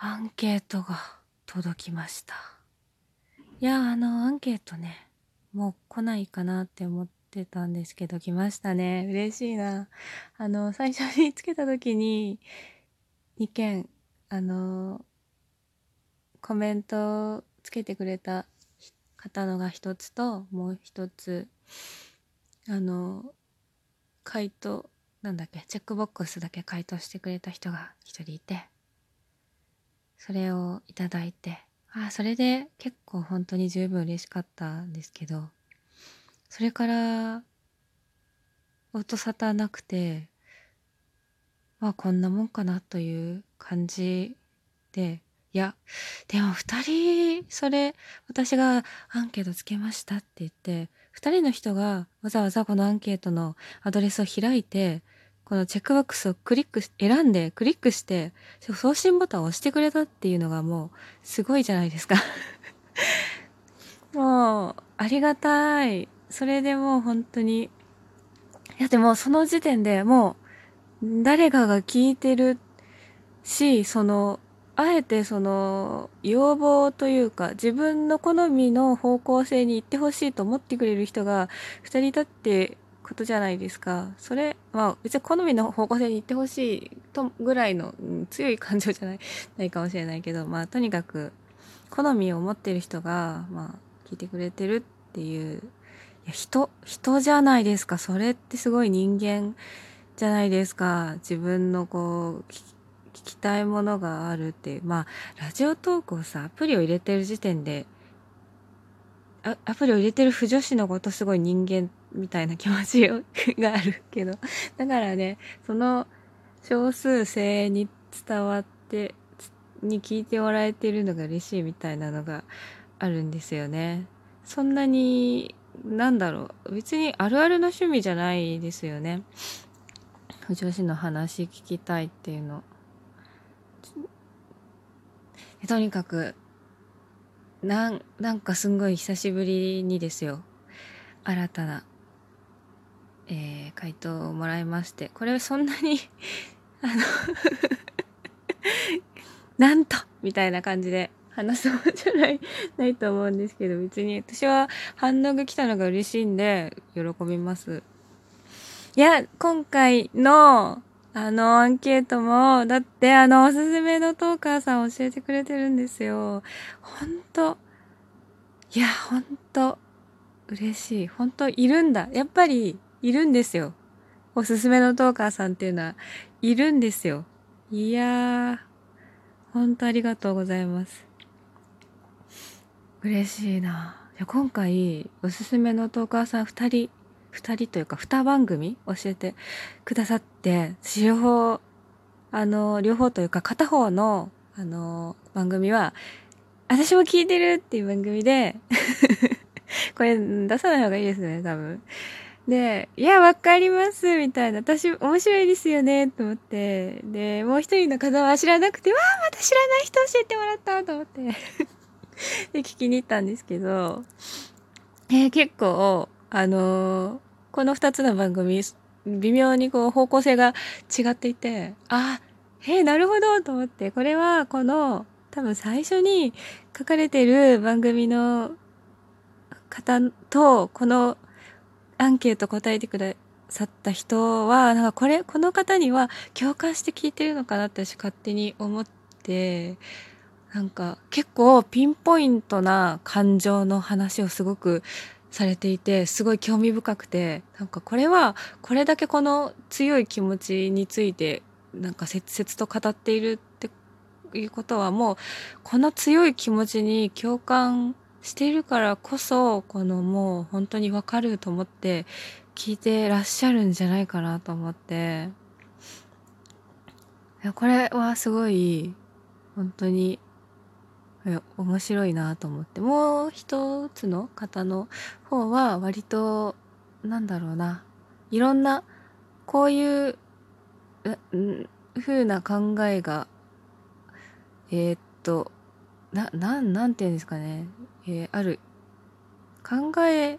アンケートが届きました。いやあのアンケートねもう来ないかなって思ってたんですけど来ましたね。嬉しいな。あの最初につけた時に2件あのコメントつけてくれた方のが一つともう一つあの回答なんだっけチェックボックスだけ回答してくれた人が一人いてそれをいただいてあそれで結構本当に十分嬉しかったんですけどそれから音沙汰なくてまあこんなもんかなという感じでいやでも2人それ私がアンケートつけましたって言って2人の人がわざわざこのアンケートのアドレスを開いてこのチェックボックスをクリック選んでクリックして送信ボタンを押してくれたっていうのがもうすごいじゃないですか。もうありがたい。それでもう本当に。いやでもその時点でもう誰かが聞いてるしそのあえてその要望というか自分の好みの方向性に行ってほしいと思ってくれる人が2人いたってことじゃないですか。それまあ別に好みの方向性に行ってほしいとぐらいの、うん、強い感情じゃないないかもしれないけどまあとにかく好みを持ってる人がまあ聞いてくれてるっていう。いや人人じゃないですか。それってすごい人間じゃないですか。自分のこう聞きたいものがあるっていう。まあラジオトークをさアプリを入れてる時点でアプリを入れてる不女子のことすごい人間みたいな気持ちがあるけど。だからねその少数精鋭に伝わってに聞いてもらえてるのが嬉しいみたいなのがあるんですよね。そんなになんだろう。別にあるあるの趣味じゃないですよね。女子の話聞きたいっていうの。とにかくなんなんかすんごい久しぶりにですよ。新たな、えー、回答をもらいましてこれはそんなに あの なんとみたいな感じで話すもんじゃないないと思うんですけど別に私は反応が来たのが嬉しいんで喜びます。いや今回のあのアンケートもだってあのおすすめのトーカーさん教えてくれてるんですよ。ほんといやほんと嬉しい。本当いるんだ。やっぱりいるんですよ。おすすめのトーカーさんっていうのはいるんですよ。いやー本当ありがとうございます。嬉しいな。今回おすすめのトーカーさん2人2人というか2番組教えてくださって両方あの両方というか片方のあの番組は私も聞いてるっていう番組で これ出さない方がいいですね多分。で、いや、わかります、みたいな。私、面白いですよね、と思って。で、もう一人の方は知らなくて、わあ、また知らない人教えてもらった、と思って で、聞きに行ったんですけど、えー、結構、あのー、この2つの番組微妙にこう方向性が違っていてあえー、なるほどと思ってこれはこの多分最初に書かれてる番組の方とこのアンケート答えてくださった人はなんかこれこの方には共感して聞いてるのかなって私勝手に思ってなんか結構ピンポイントな感情の話をすごくされていてすごい興味深くてなんかこれはこれだけこの強い気持ちについてなんか切々と語っているっていうことはもうこの強い気持ちに共感してるからこそこのもう本当にわかると思って聞いてらっしゃるんじゃないかなと思って。これはすごい本当に面白いなと思って。もう一つの方の方は割となんだろうな。いろんなこういう風な考えがえー、っとなななんて言うんですかね、えー、ある。考え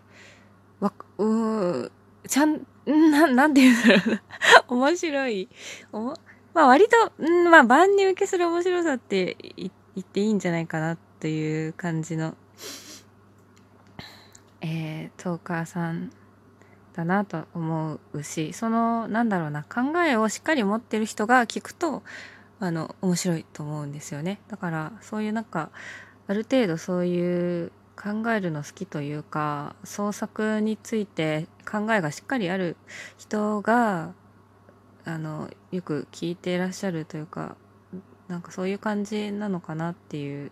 わうちゃんななんて言うんだろうな。面白い。おまあ割と、ん、まあ万人受けする面白さって言っていいんじゃないかなという感じの、えー、トーカーさんだなと思うし、その、なんだろうな、考えをしっかり持ってる人が聞くと、あの、面白いと思うんですよね。だから、そういうなんか、ある程度そういう考えるの好きというか創作について考えがしっかりある人があのよく聞いていらっしゃるというかなんかそういう感じなのかなっていう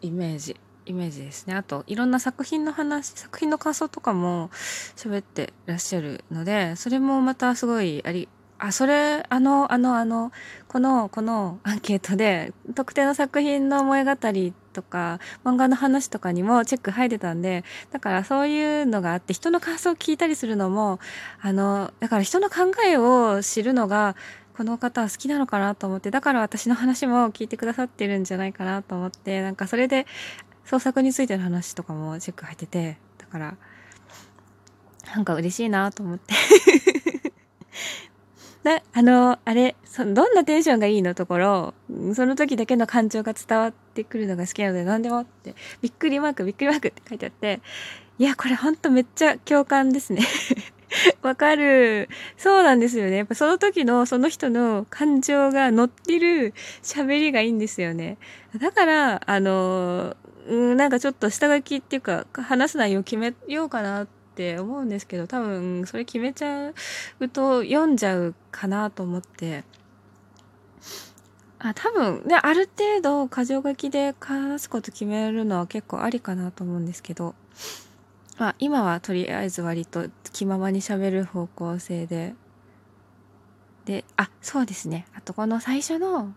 イメージイメージですね。あといろんな作品の話作品の感想とかも喋ってらっしゃるのでそれもまたすごいありあ、それ、あの、あの、あの、この、このアンケートで、特定の作品の萌え語とか、漫画の話とかにもチェック入ってたんで、だからそういうのがあって、人の感想を聞いたりするのも、あの、だから人の考えを知るのが、この方は好きなのかなと思って、だから私の話も聞いてくださってるんじゃないかなと思って、なんかそれで創作についての話とかもチェック入ってて、だから、なんか嬉しいなと思って。な、あの、あれ、そどんなテンションがいいのところ、その時だけの感情が伝わってくるのが好きなので、何でもって、びっくりマーク、びっくりマークって書いてあって、いや、これほんとめっちゃ共感ですね。わかる。そうなんですよね。やっぱその時のその人の感情が乗ってる喋りがいいんですよね。だから、あの、うん、なんかちょっと下書きっていうか、話す内容決めようかなってって思うんですけど多分それ決めちゃうと読んじゃうかなと思って。あ多分ねある程度箇条書きで話すこと決めるのは結構ありかなと思うんですけど。まあ今はとりあえず割と気ままにしゃべる方向性で。であそうですね。あとこの最初の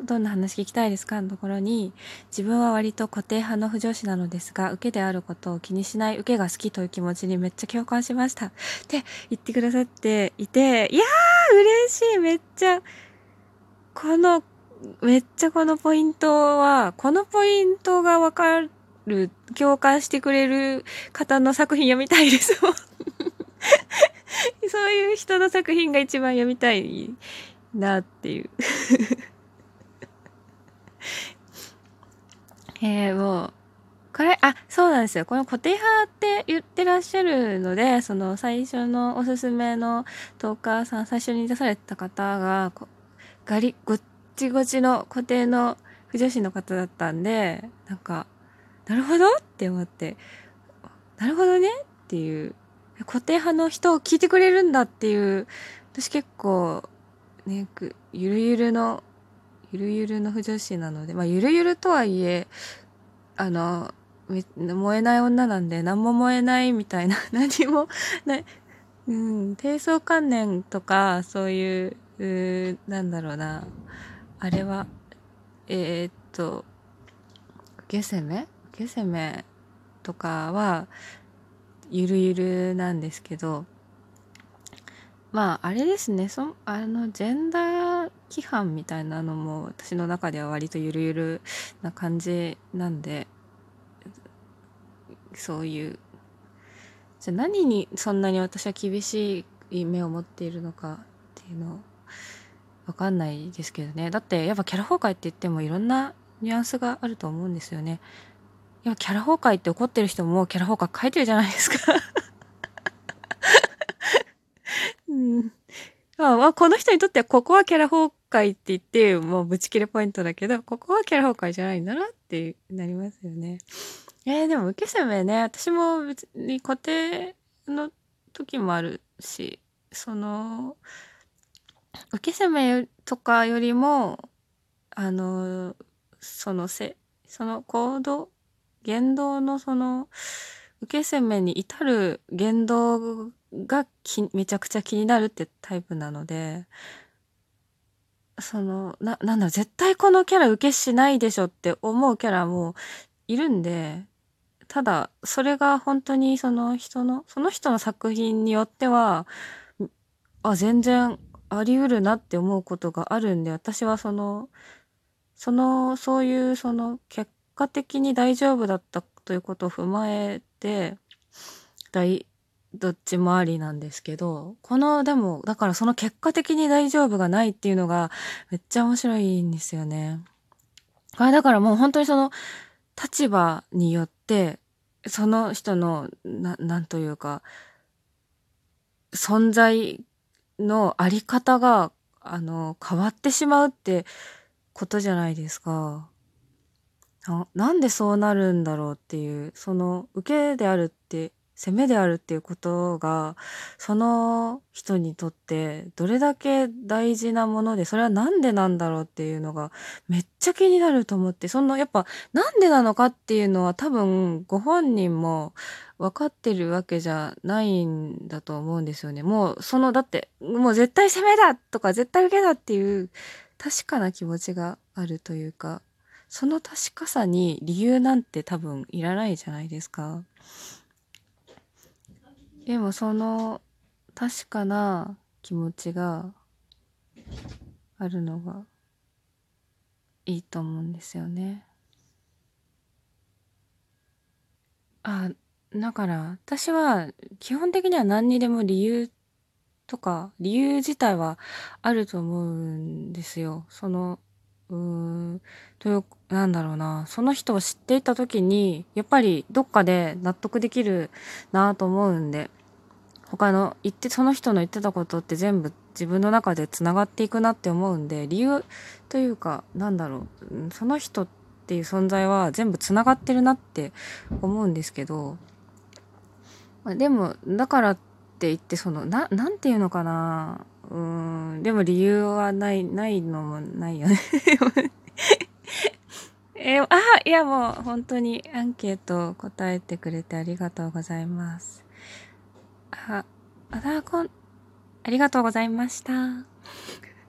どんな話聞きたいですかのところに、自分は割と固定派の不女子なのですが、受けであることを気にしない受けが好きという気持ちにめっちゃ共感しました。って言ってくださっていて、いやー嬉しいめっちゃ、この、めっちゃこのポイントは、このポイントがわかる、共感してくれる方の作品読みたいです そういう人の作品が一番読みたいなっていうえー、もう、これ、あ、そうなんですよ。この固定派って言ってらっしゃるので、その最初のおすすめのトーカーさん、最初に出された方が、ガリ、ごっちごちの固定の不女子の方だったんで、なんか、なるほどって思って、なるほどねっていう、固定派の人を聞いてくれるんだっていう、私結構、ね、ゆるゆるのゆるゆるの不女子なので、まあ、ゆるゆるとはいえ、あの、燃えない女なんで、何も燃えないみたいな、何もな、うん、低層観念とか、そういう、うなんだろうな、あれは、えー、っと、受け攻め受け攻めとかは、ゆるゆるなんですけど、まあ、あれですね、そあの、ジェンダー規範みたいなのも私の中では割とゆるゆるな感じなんで、そういう、じゃあ何にそんなに私は厳しい目を持っているのかっていうのをわかんないですけどね。だってやっぱキャラ崩壊って言ってもいろんなニュアンスがあると思うんですよね。やっぱキャラ崩壊って怒ってる人もキャラ崩壊書いてるじゃないですかうん。まあ、この人にとってはここはキャラ崩壊って言って、もうぶち切れポイントだけど、ここはキャラ崩壊じゃないんだなってなりますよね。えー、でも受け攻めね、私も別に固定の時もあるし、その、受け攻めとかよりも、あの、そのせ、その行動、言動のその、受け攻めに至る言動がきめちゃくちゃ気になるってタイプなので、その、な、なんだろ、絶対このキャラ受けしないでしょって思うキャラもいるんで、ただ、それが本当にその人の、その人の作品によっては、あ、全然あり得るなって思うことがあるんで、私はその、その、そういうその結果的に大丈夫だったということを踏まえて、大、どっちもありなんですけど、この、でも、だからその結果的に大丈夫がないっていうのがめっちゃ面白いんですよね。あだからもう本当にその立場によって、その人の、な、なんというか、存在のあり方が、あの、変わってしまうってことじゃないですか。ななんでそうなるんだろうっていう、その、受けであるって責めであるっていうことが、その人にとってどれだけ大事なもので、それはなんでなんだろうっていうのがめっちゃ気になると思って、そのやっぱなんでなのかっていうのは多分ご本人も分かってるわけじゃないんだと思うんですよね。もうその、だって、もう絶対攻めだとか絶対受けだっていう確かな気持ちがあるというか、その確かさに理由なんて多分いらないじゃないですか。でもその確かな気持ちがあるのがいいと思うんですよね。あ、だから私は基本的には何にでも理由とか理由自体はあると思うんですよ。その、うーん、という、なんだろうな、その人を知っていた時に、やっぱりどっかで納得できるなと思うんで、他の言ってその人の言ってたことって全部自分の中でつながっていくなって思うんで理由というかなんだろう。その人っていう存在は全部つながってるなって思うんですけどでもだからって言ってそのななんていうのかな。うんでも理由はないないのもないよね えー、あいやもう本当にアンケート答えてくれてありがとうございます。あ、アダーコン、ありがとうございました。